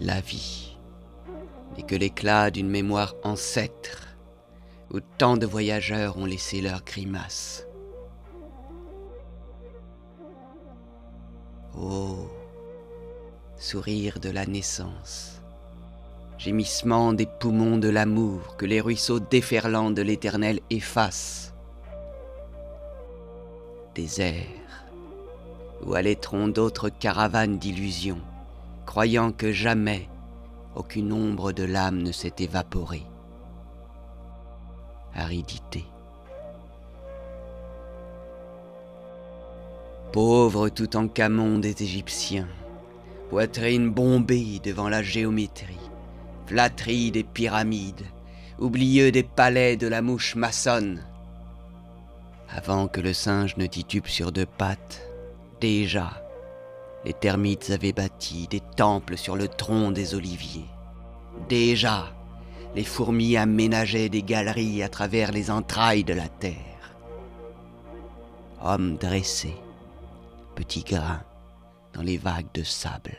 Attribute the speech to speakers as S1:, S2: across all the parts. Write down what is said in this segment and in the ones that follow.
S1: La vie n'est que l'éclat d'une mémoire ancêtre où tant de voyageurs ont laissé leurs grimaces. Oh, sourire de la naissance gémissement des poumons de l'amour que les ruisseaux déferlants de l'éternel effacent. Désert, où allaiteront d'autres caravanes d'illusions, croyant que jamais aucune ombre de l'âme ne s'est évaporée. Aridité. Pauvre tout en camon des Égyptiens, poitrine bombée devant la géométrie, flatterie des pyramides, oublieux des palais de la mouche maçonne. Avant que le singe ne titube sur deux pattes, déjà, les termites avaient bâti des temples sur le tronc des oliviers. Déjà, les fourmis aménageaient des galeries à travers les entrailles de la terre. Hommes dressés, petits grains dans les vagues de sable.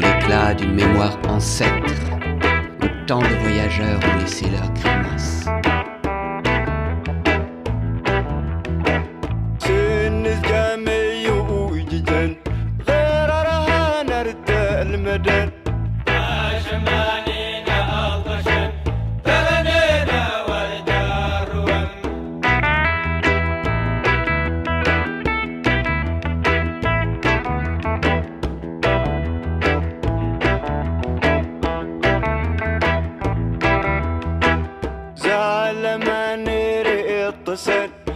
S1: l'éclat d'une mémoire ancêtre où tant de voyageurs ont laissé leurs grimaces.
S2: represent